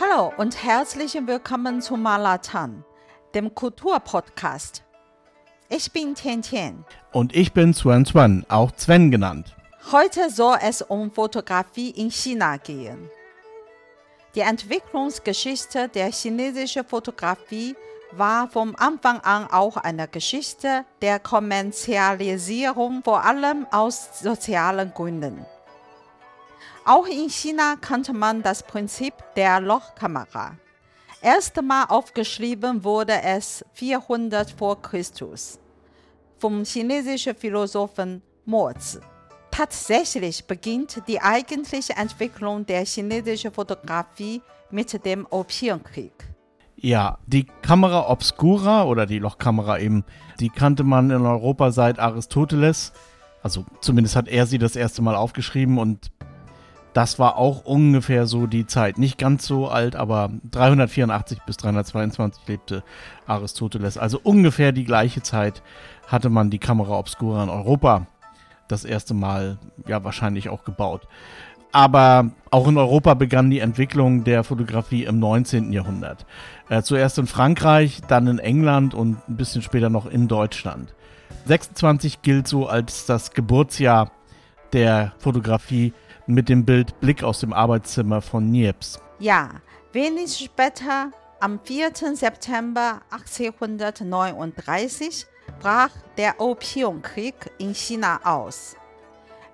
Hallo und herzlich willkommen zu Malatan, dem Kulturpodcast. Ich bin Tian Tian. Und ich bin Swen Swen, auch Sven genannt. Heute soll es um Fotografie in China gehen. Die Entwicklungsgeschichte der chinesischen Fotografie war vom Anfang an auch eine Geschichte der Kommerzialisierung, vor allem aus sozialen Gründen. Auch in China kannte man das Prinzip der Lochkamera. Erstmal aufgeschrieben wurde es 400 vor Christus vom chinesischen Philosophen Mo Zi. Tatsächlich beginnt die eigentliche Entwicklung der chinesischen Fotografie mit dem Opiumkrieg. Ja, die Kamera obscura oder die Lochkamera eben, die kannte man in Europa seit Aristoteles. Also zumindest hat er sie das erste Mal aufgeschrieben und das war auch ungefähr so die Zeit. Nicht ganz so alt, aber 384 bis 322 lebte Aristoteles. Also ungefähr die gleiche Zeit hatte man die Kamera Obscura in Europa das erste Mal ja wahrscheinlich auch gebaut. Aber auch in Europa begann die Entwicklung der Fotografie im 19. Jahrhundert. Äh, zuerst in Frankreich, dann in England und ein bisschen später noch in Deutschland. 26 gilt so als das Geburtsjahr der Fotografie mit dem Bild Blick aus dem Arbeitszimmer von Niepce. Ja, wenig später, am 4. September 1839, brach der Opiumkrieg in China aus.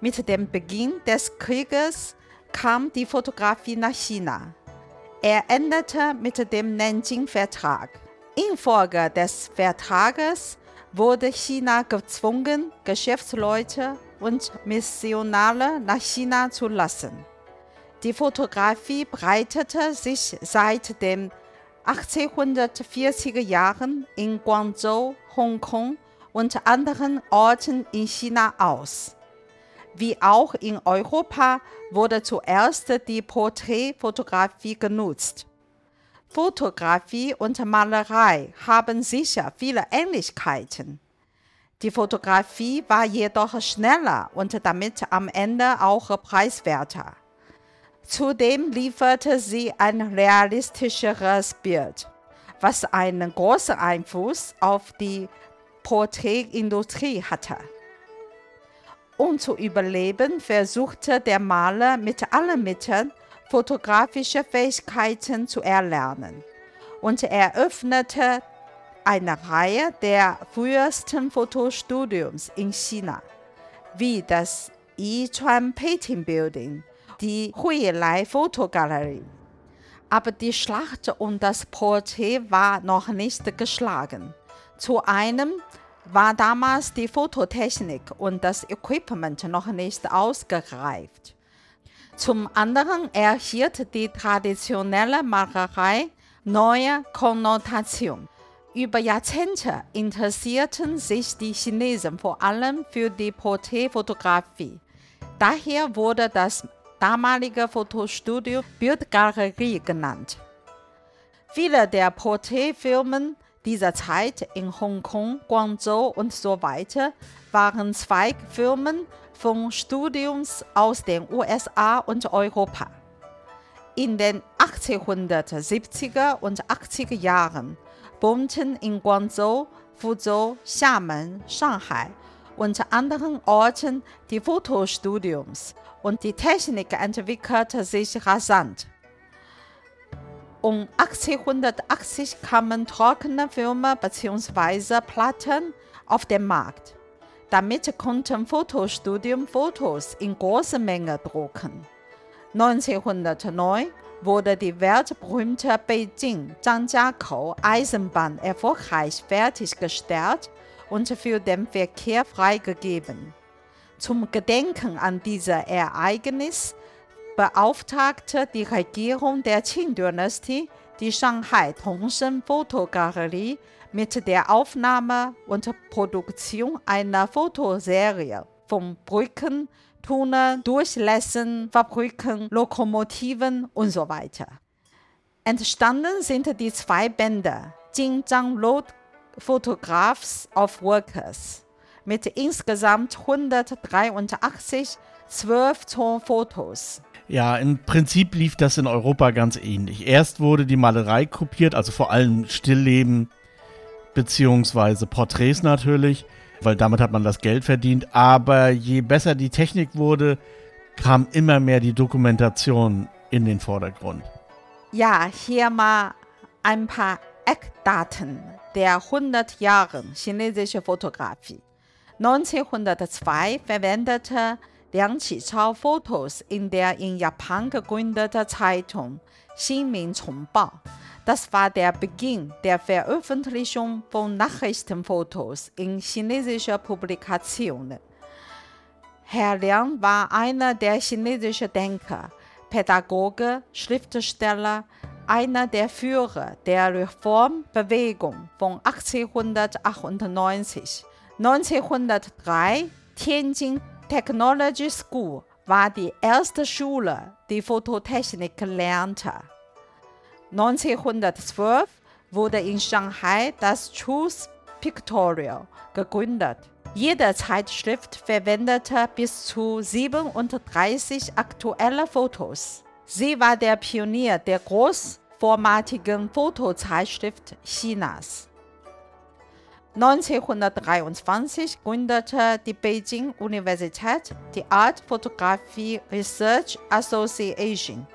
Mit dem Beginn des Krieges kam die Fotografie nach China. Er endete mit dem Nanjing-Vertrag. Infolge des Vertrages wurde China gezwungen, Geschäftsleute und Missionare nach China zu lassen. Die Fotografie breitete sich seit den 1840er Jahren in Guangzhou, Hongkong und anderen Orten in China aus. Wie auch in Europa wurde zuerst die Porträtfotografie genutzt. Fotografie und Malerei haben sicher viele Ähnlichkeiten. Die Fotografie war jedoch schneller und damit am Ende auch preiswerter. Zudem lieferte sie ein realistischeres Bild, was einen großen Einfluss auf die Porträtindustrie hatte. Um zu überleben, versuchte der Maler mit allen Mitteln fotografische Fähigkeiten zu erlernen und eröffnete eine Reihe der frühesten Fotostudiums in China, wie das Yichuan Painting Building, die Huilai Fotogalerie. Aber die Schlacht um das Porträt war noch nicht geschlagen. Zu einem war damals die Fototechnik und das Equipment noch nicht ausgereift. Zum anderen erhielt die traditionelle Malerei neue Konnotation. Über Jahrzehnte interessierten sich die Chinesen vor allem für die Porträtfotografie. Daher wurde das damalige Fotostudio Bildgalerie genannt. Viele der Porträtfilme dieser Zeit in Hongkong, Guangzhou und so weiter waren Zweigfilmen von Studiums aus den USA und Europa. In den 1870er und 80er Jahren boomten in Guangzhou, Fuzhou, Xiamen, Shanghai und anderen Orten die Fotostudiums und die Technik entwickelte sich rasant. Um 1880 kamen trockene Filme bzw. Platten auf den Markt. Damit konnten Fotostudium Fotos in großer Menge drucken. 1909 wurde die weltberühmte Beijing-Zhangjiakou Eisenbahn erfolgreich fertiggestellt und für den Verkehr freigegeben. Zum Gedenken an dieses Ereignis beauftragte die Regierung der Qing-Dynastie die Shanghai Tongsheng Fotogalerie mit der Aufnahme und Produktion einer Fotoserie von Brücken, Tunneln, Durchlässen, Fabriken, Lokomotiven und so weiter. Entstanden sind die zwei Bände Jinzhang Road Photographs of Workers mit insgesamt 183 12 Zoll Fotos. Ja, im Prinzip lief das in Europa ganz ähnlich. Erst wurde die Malerei kopiert, also vor allem Stillleben beziehungsweise Porträts natürlich, weil damit hat man das Geld verdient. Aber je besser die Technik wurde, kam immer mehr die Dokumentation in den Vordergrund. Ja, hier mal ein paar Eckdaten der 100 Jahre chinesische Fotografie. 1902 verwendete Liang Qichao Fotos in der in Japan gegründeten Zeitung Xinmin Chongbao. Das war der Beginn der Veröffentlichung von Nachrichtenfotos in chinesischer Publikationen. Herr Liang war einer der chinesischen Denker, Pädagoge, Schriftsteller, einer der Führer der Reformbewegung von 1898. 1903 Tianjin Technology School war die erste Schule, die Fototechnik lernte. 1912 wurde in Shanghai das Truth Pictorial gegründet. Jede Zeitschrift verwendete bis zu 37 aktuelle Fotos. Sie war der Pionier der großformatigen Fotozeitschrift Chinas. 1923 gründete die Beijing Universität die Art Photography Research Association,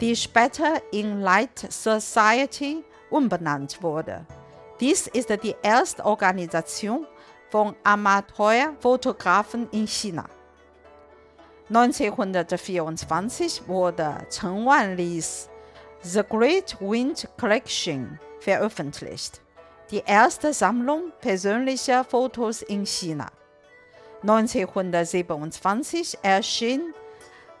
die später in Light Society umbenannt wurde. Dies ist die erste Organisation von Amateurfotografen in China. 1924 wurde Chen Wanlis The Great Wind Collection veröffentlicht, die erste Sammlung persönlicher Fotos in China. 1927 erschien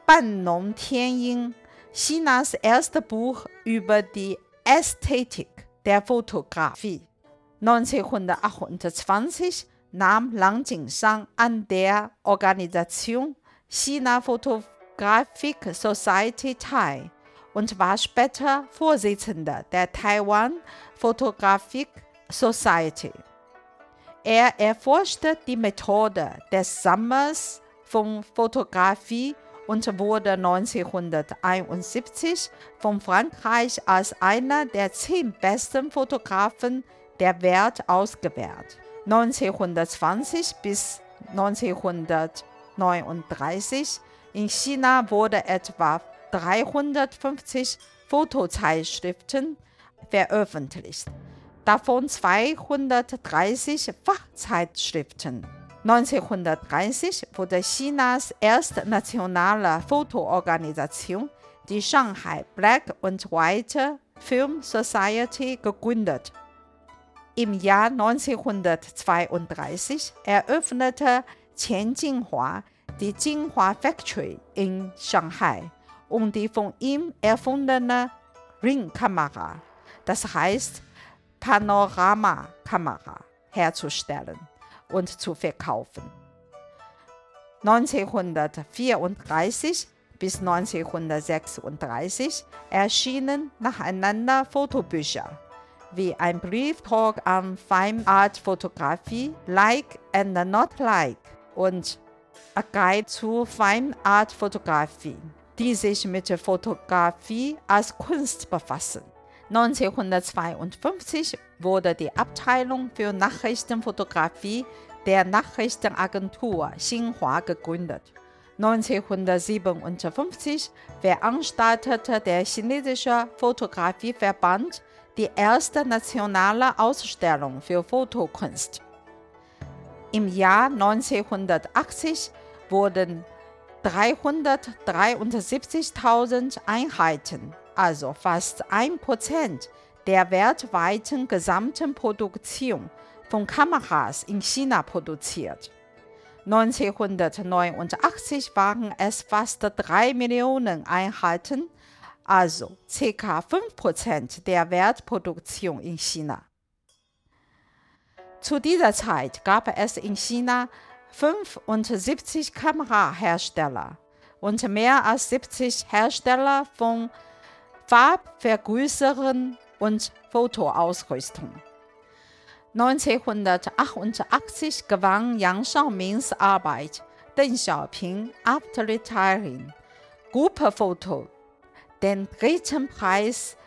Bannong Tianying, Chinas erstes Buch über die Ästhetik der Fotografie. 1928 nahm Lang Jingshan an der Organisation China Photographic Society teil und war später Vorsitzender der Taiwan Photographic Society. Er erforschte die Methode des Sammlers von Fotografie und wurde 1971 von Frankreich als einer der zehn besten Fotografen der Welt ausgewählt. 1920 bis 1939 in China wurde etwa 350 Fotozeitschriften veröffentlicht, davon 230 Fachzeitschriften. 1930 wurde Chinas erste nationale Fotoorganisation, die Shanghai Black and White Film Society, gegründet. Im Jahr 1932 eröffnete Qian Jinghua die Jinhua Factory in Shanghai, um die von ihm erfundene Ringkamera, das heißt Panoramakamera, herzustellen und zu verkaufen. 1934 bis 1936 erschienen nacheinander Fotobücher wie ein Brieftalk an Fine Art Fotografie, Like and Not Like und A Guide zu Fine Art Fotografie, die sich mit Fotografie als Kunst befassen. 1952 wurde die Abteilung für Nachrichtenfotografie der Nachrichtenagentur Xinhua gegründet. 1957 veranstaltete der chinesische Fotografieverband die erste nationale Ausstellung für Fotokunst. Im Jahr 1980 wurden 373.000 Einheiten, also fast ein Prozent der weltweiten gesamten Produktion von Kameras in China produziert. 1989 waren es fast 3 Millionen Einheiten also ca. 5% der Wertproduktion in China. Zu dieser Zeit gab es in China 75 Kamerahersteller und mehr als 70 Hersteller von Farbvergrößerern und Fotoausrüstung. 1988 gewann Yang Shaomings Arbeit Deng Xiaoping after retiring, Gruppefoto, den dritten Preis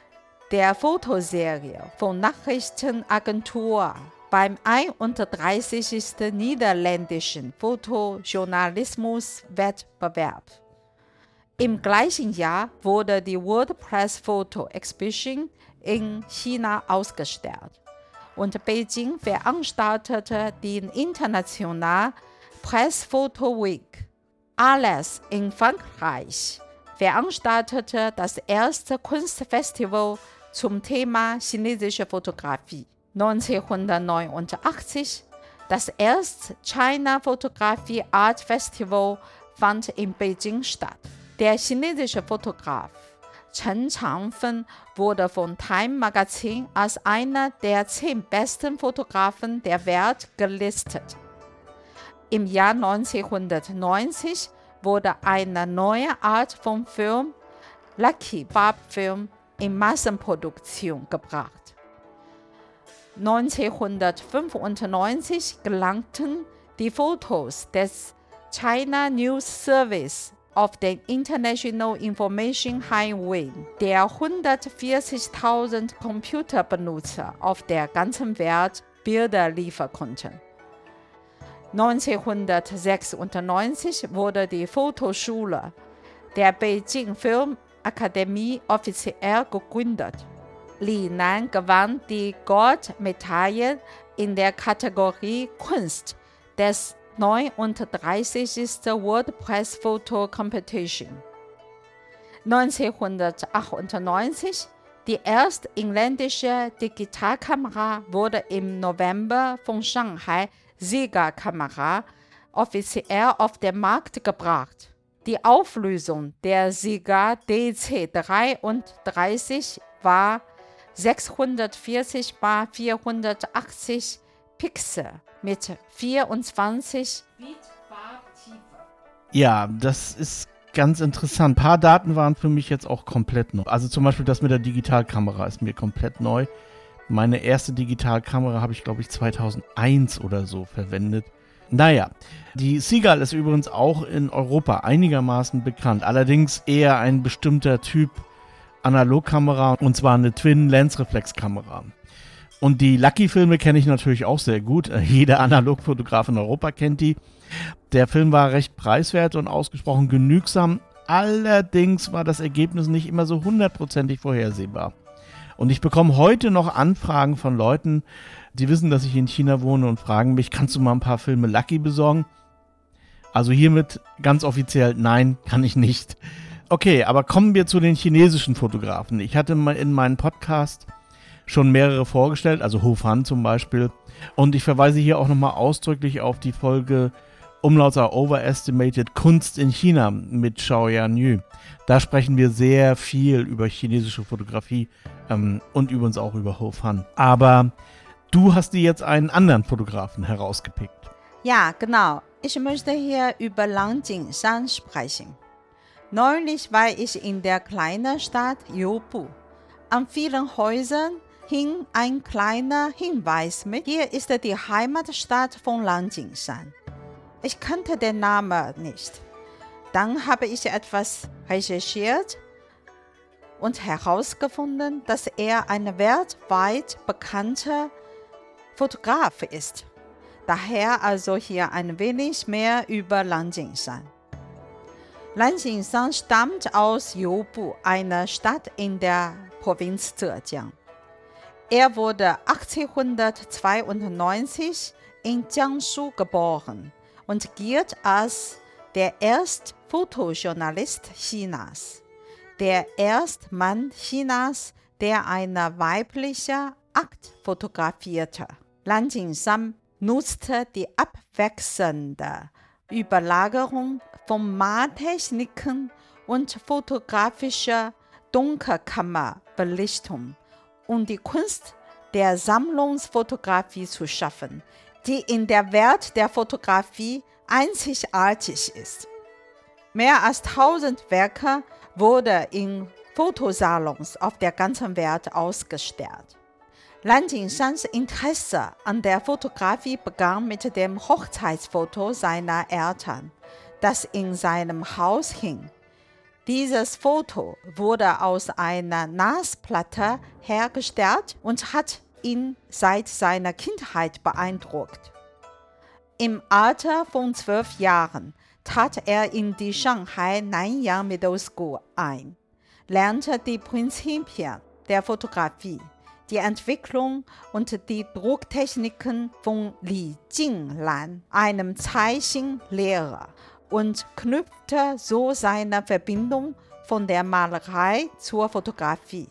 der Fotoserie von Nachrichtenagentur beim 31. niederländischen Fotojournalismuswettbewerb. Im gleichen Jahr wurde die World Press Photo Exhibition in China ausgestellt und Beijing veranstaltete die International Press Photo Week. Alles in Frankreich veranstaltete das erste Kunstfestival zum Thema chinesische Fotografie. 1989 das erste China Photography Art Festival fand in Beijing statt. Der chinesische Fotograf Chen Changfen wurde von Time Magazine als einer der zehn besten Fotografen der Welt gelistet. Im Jahr 1990 wurde eine neue Art von Film, Lucky Farbfilm, in Massenproduktion gebracht. 1995 gelangten die Fotos des China News Service auf den International Information Highway, der 140.000 Computerbenutzer auf der ganzen Welt Bilder liefern konnten. 1996 wurde die Fotoschule der Beijing Filmakademie offiziell gegründet. Li Nan gewann die Goldmedaille in der Kategorie Kunst des 39. World Press Photo Competition. 1998 die erste inländische Digitalkamera wurde im November von Shanghai Siegerkamera offiziell auf den Markt gebracht. Die Auflösung der Sieger DC33 war 640 x 480 Pixel mit 24 Bit Farbtiefe. Ja, das ist ganz interessant. Ein paar Daten waren für mich jetzt auch komplett neu. Also zum Beispiel das mit der Digitalkamera ist mir komplett neu. Meine erste Digitalkamera habe ich, glaube ich, 2001 oder so verwendet. Naja, die Seagull ist übrigens auch in Europa einigermaßen bekannt. Allerdings eher ein bestimmter Typ Analogkamera und zwar eine Twin-Lens-Reflex-Kamera. Und die Lucky-Filme kenne ich natürlich auch sehr gut. Jeder Analogfotograf in Europa kennt die. Der Film war recht preiswert und ausgesprochen genügsam. Allerdings war das Ergebnis nicht immer so hundertprozentig vorhersehbar. Und ich bekomme heute noch Anfragen von Leuten, die wissen, dass ich in China wohne und fragen mich, kannst du mal ein paar Filme Lucky besorgen? Also hiermit ganz offiziell, nein, kann ich nicht. Okay, aber kommen wir zu den chinesischen Fotografen. Ich hatte mal in meinem Podcast schon mehrere vorgestellt, also Ho Fan zum Beispiel. Und ich verweise hier auch nochmal ausdrücklich auf die Folge Umlautser Overestimated Kunst in China mit Xiao Yan Yu. Da sprechen wir sehr viel über chinesische Fotografie ähm, und übrigens auch über Ho Fan. Aber du hast dir jetzt einen anderen Fotografen herausgepickt. Ja, genau. Ich möchte hier über Lang Jingshan sprechen. Neulich war ich in der kleinen Stadt Youbu. An vielen Häusern hing ein kleiner Hinweis mit. Hier ist die Heimatstadt von Lang Jingshan. Ich kannte den Namen nicht. Dann habe ich etwas recherchiert und herausgefunden, dass er ein weltweit bekannter Fotograf ist. Daher also hier ein wenig mehr über Lan Jingshan. Lan Jingshan stammt aus Youbu, einer Stadt in der Provinz Zhejiang. Er wurde 1892 in Jiangsu geboren und gilt als der erste Fotojournalist Chinas, der erste Mann Chinas, der eine weibliche Akt fotografierte. Lan Jingshan nutzte die abwechselnde Überlagerung von Maltechniken und fotografischer Dunkelkammerbelichtung, um die Kunst der Sammlungsfotografie zu schaffen, die in der Welt der Fotografie einzigartig ist. Mehr als 1000 Werke wurden in Fotosalons auf der ganzen Welt ausgestellt. Lan Jingshans Interesse an der Fotografie begann mit dem Hochzeitsfoto seiner Eltern, das in seinem Haus hing. Dieses Foto wurde aus einer Nasplatte hergestellt und hat ihn seit seiner Kindheit beeindruckt. Im Alter von zwölf Jahren trat er in die Shanghai Nanyang Middle School ein, lernte die Prinzipien der Fotografie, die Entwicklung und die Drucktechniken von Li Jinglan, einem Zeichenlehrer, und knüpfte so seine Verbindung von der Malerei zur Fotografie.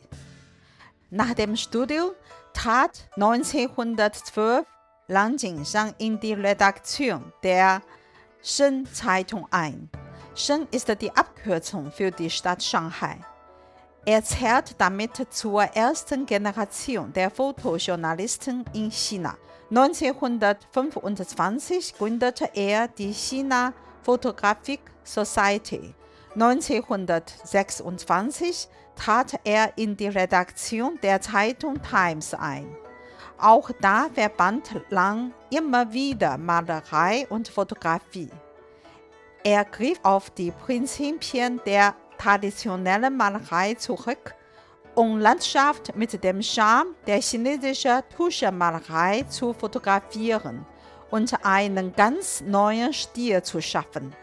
Nach dem Studium trat 1912 Lang Jingshan in die Redaktion der Shen Zeitung ein. Shen ist die Abkürzung für die Stadt Shanghai. Er zählt damit zur ersten Generation der Fotojournalisten in China. 1925 gründete er die China Photographic Society. 1926 trat er in die Redaktion der Zeitung Times ein. Auch da verband Lang immer wieder Malerei und Fotografie. Er griff auf die Prinzipien der traditionellen Malerei zurück, um Landschaft mit dem Charme der chinesischen Tuschemalerei zu fotografieren und einen ganz neuen Stil zu schaffen.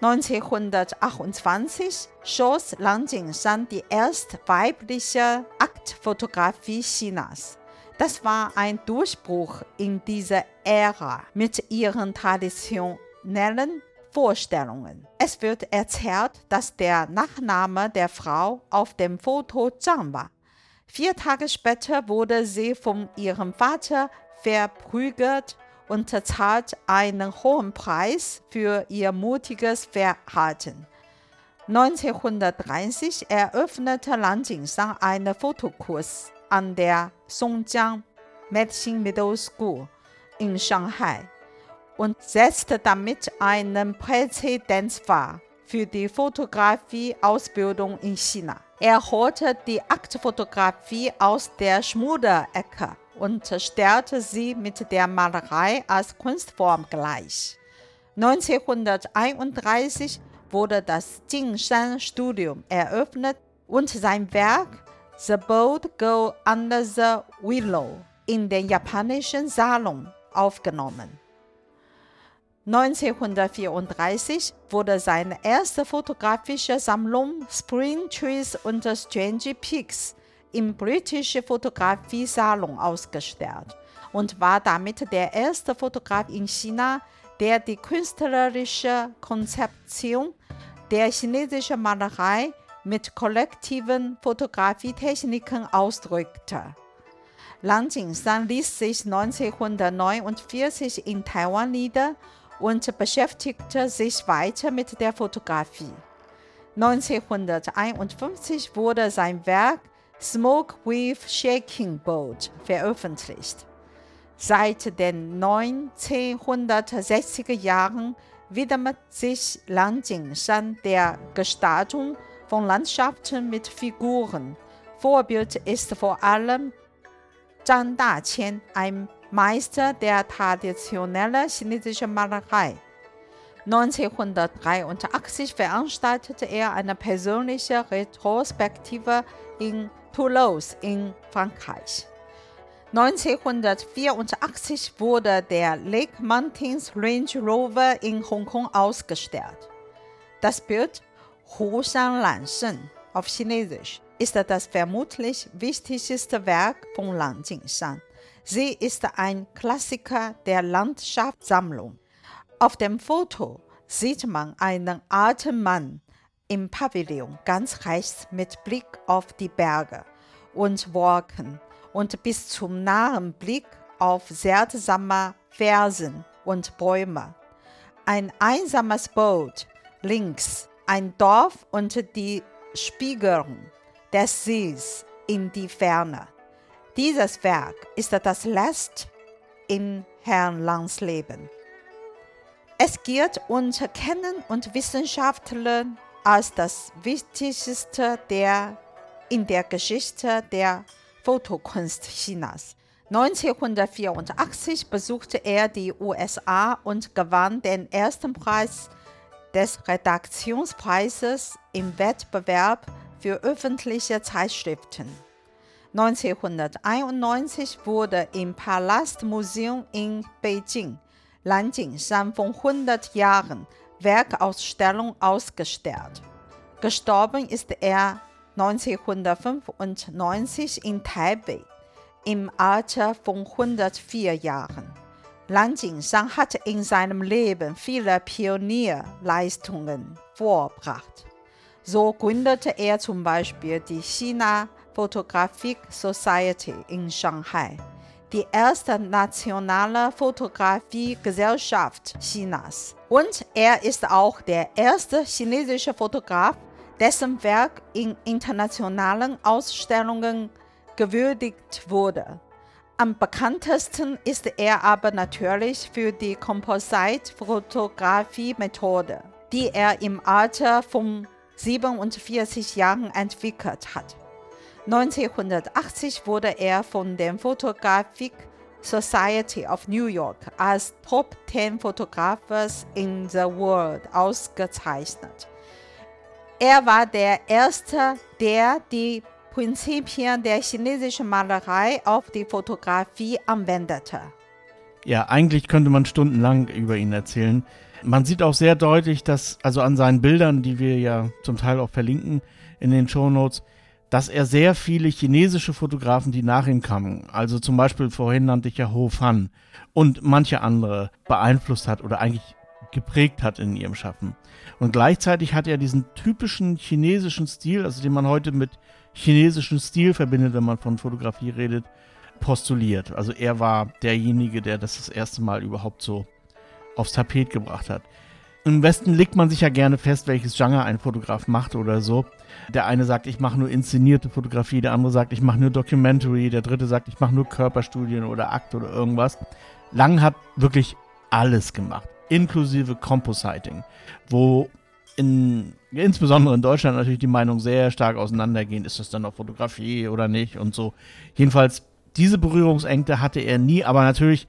1928 schoss Lang Jingshan die erste weibliche Aktfotografie Chinas. Das war ein Durchbruch in dieser Ära mit ihren traditionellen Vorstellungen. Es wird erzählt, dass der Nachname der Frau auf dem Foto Zhang war. Vier Tage später wurde sie von ihrem Vater verprügelt und zahlt einen hohen Preis für ihr mutiges Verhalten. 1930 eröffnete Lan Jingshan einen Fotokurs an der Songjiang Medicine Middle School in Shanghai und setzte damit einen Präzedenzfall für die Fotografie-Ausbildung in China. Er holte die Aktfotografie aus der Schmudderecke und stellte sie mit der Malerei als Kunstform gleich. 1931 wurde das Jingshan Studium eröffnet und sein Werk The Bold Girl Under the Willow in den japanischen Salon aufgenommen. 1934 wurde seine erste fotografische Sammlung Spring Trees und Strange Peaks im britischen Fotografie-Salon ausgestellt und war damit der erste Fotograf in China, der die künstlerische Konzeption der chinesischen Malerei mit kollektiven Fotografietechniken ausdrückte. Lang Jingshan ließ sich 1949 in Taiwan nieder und beschäftigte sich weiter mit der Fotografie. 1951 wurde sein Werk Smoke with Shaking Boat veröffentlicht. Seit den 1960er Jahren widmet sich Lang Jingshan der Gestaltung von Landschaften mit Figuren. Vorbild ist vor allem Zhang Daqian, ein Meister der traditionellen chinesischen Malerei. 1983 veranstaltete er eine persönliche Retrospektive in Toulouse in Frankreich. 1984 wurde der Lake Mountains Range Rover in Hongkong ausgestellt. Das Bild Hu Shan Lan Sheng auf Chinesisch ist das vermutlich wichtigste Werk von Lang Jingshan. Sie ist ein Klassiker der Landschaftssammlung. Auf dem Foto sieht man einen alten Mann im Pavillon ganz rechts mit Blick auf die Berge und Wolken und bis zum nahen Blick auf seltsame Felsen und Bäume. Ein einsames Boot links, ein Dorf und die Spiegelung des Sees in die Ferne. Dieses Werk ist das letzte in Herrn Langs Leben. Es gilt unter Kennen und Wissenschaftlern als das wichtigste der in der Geschichte der Fotokunst Chinas. 1984 besuchte er die USA und gewann den ersten Preis des Redaktionspreises im Wettbewerb für öffentliche Zeitschriften. 1991 wurde im Palastmuseum in Beijing Lanjingshan von 100 Jahren Werkausstellung ausgestellt. Gestorben ist er 1995 in Taipei im Alter von 104 Jahren. Lan Jingshan hat in seinem Leben viele Pionierleistungen vorgebracht. So gründete er zum Beispiel die China Photographic Society in Shanghai, die erste nationale Fotografiegesellschaft Chinas. Und er ist auch der erste chinesische Fotograf, dessen Werk in internationalen Ausstellungen gewürdigt wurde. Am bekanntesten ist er aber natürlich für die Composite-Fotografie-Methode, die er im Alter von 47 Jahren entwickelt hat. 1980 wurde er von der Photographic Society of New York als Top 10 Photographers in the World ausgezeichnet. Er war der Erste, der die Prinzipien der chinesischen Malerei auf die Fotografie anwendete. Ja, eigentlich könnte man stundenlang über ihn erzählen. Man sieht auch sehr deutlich, dass, also an seinen Bildern, die wir ja zum Teil auch verlinken in den Show Notes, dass er sehr viele chinesische Fotografen, die nach ihm kamen, also zum Beispiel vorhin nannte ich ja Ho Fan und manche andere beeinflusst hat oder eigentlich geprägt hat in ihrem Schaffen. Und gleichzeitig hat er diesen typischen chinesischen Stil, also den man heute mit chinesischen Stil verbindet, wenn man von Fotografie redet, postuliert. Also er war derjenige, der das das erste Mal überhaupt so aufs Tapet gebracht hat. Im Westen legt man sich ja gerne fest, welches Genre ein Fotograf macht oder so. Der eine sagt, ich mache nur inszenierte Fotografie, der andere sagt, ich mache nur Documentary, der dritte sagt, ich mache nur Körperstudien oder Akt oder irgendwas. Lang hat wirklich alles gemacht inklusive Compositing, wo in, insbesondere in Deutschland natürlich die Meinungen sehr stark auseinandergehen, ist das dann noch Fotografie oder nicht und so. Jedenfalls, diese Berührungsängste hatte er nie, aber natürlich,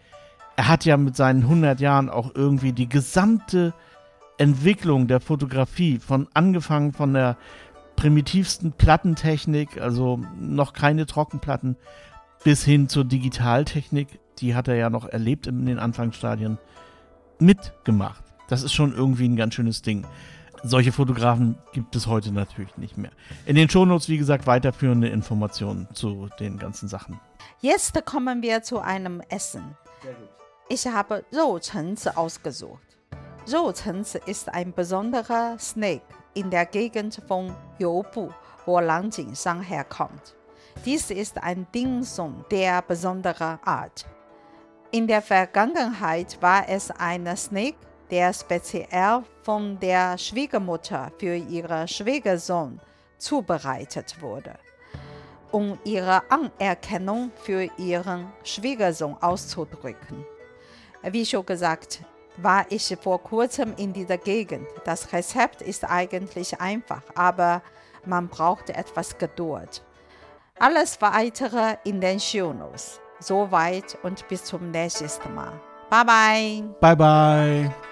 er hat ja mit seinen 100 Jahren auch irgendwie die gesamte Entwicklung der Fotografie, von angefangen von der primitivsten Plattentechnik, also noch keine Trockenplatten, bis hin zur Digitaltechnik, die hat er ja noch erlebt in den Anfangsstadien, mitgemacht. Das ist schon irgendwie ein ganz schönes Ding. Solche Fotografen gibt es heute natürlich nicht mehr. In den Shownotes, wie gesagt, weiterführende Informationen zu den ganzen Sachen. Jetzt kommen wir zu einem Essen. Ich habe Rohchenzi ausgesucht. Rohchenzi ist ein besonderer Snake in der Gegend von Youbu, wo Lang Jingshan herkommt. Dies ist ein Dingsum der besonderen Art. In der Vergangenheit war es ein Snake, der speziell von der Schwiegermutter für ihren Schwiegersohn zubereitet wurde, um ihre Anerkennung für ihren Schwiegersohn auszudrücken. Wie schon gesagt, war ich vor kurzem in dieser Gegend. Das Rezept ist eigentlich einfach, aber man braucht etwas Geduld. Alles weitere in den Shownotes. Soweit und bis zum nächsten Mal. Bye bye. Bye bye.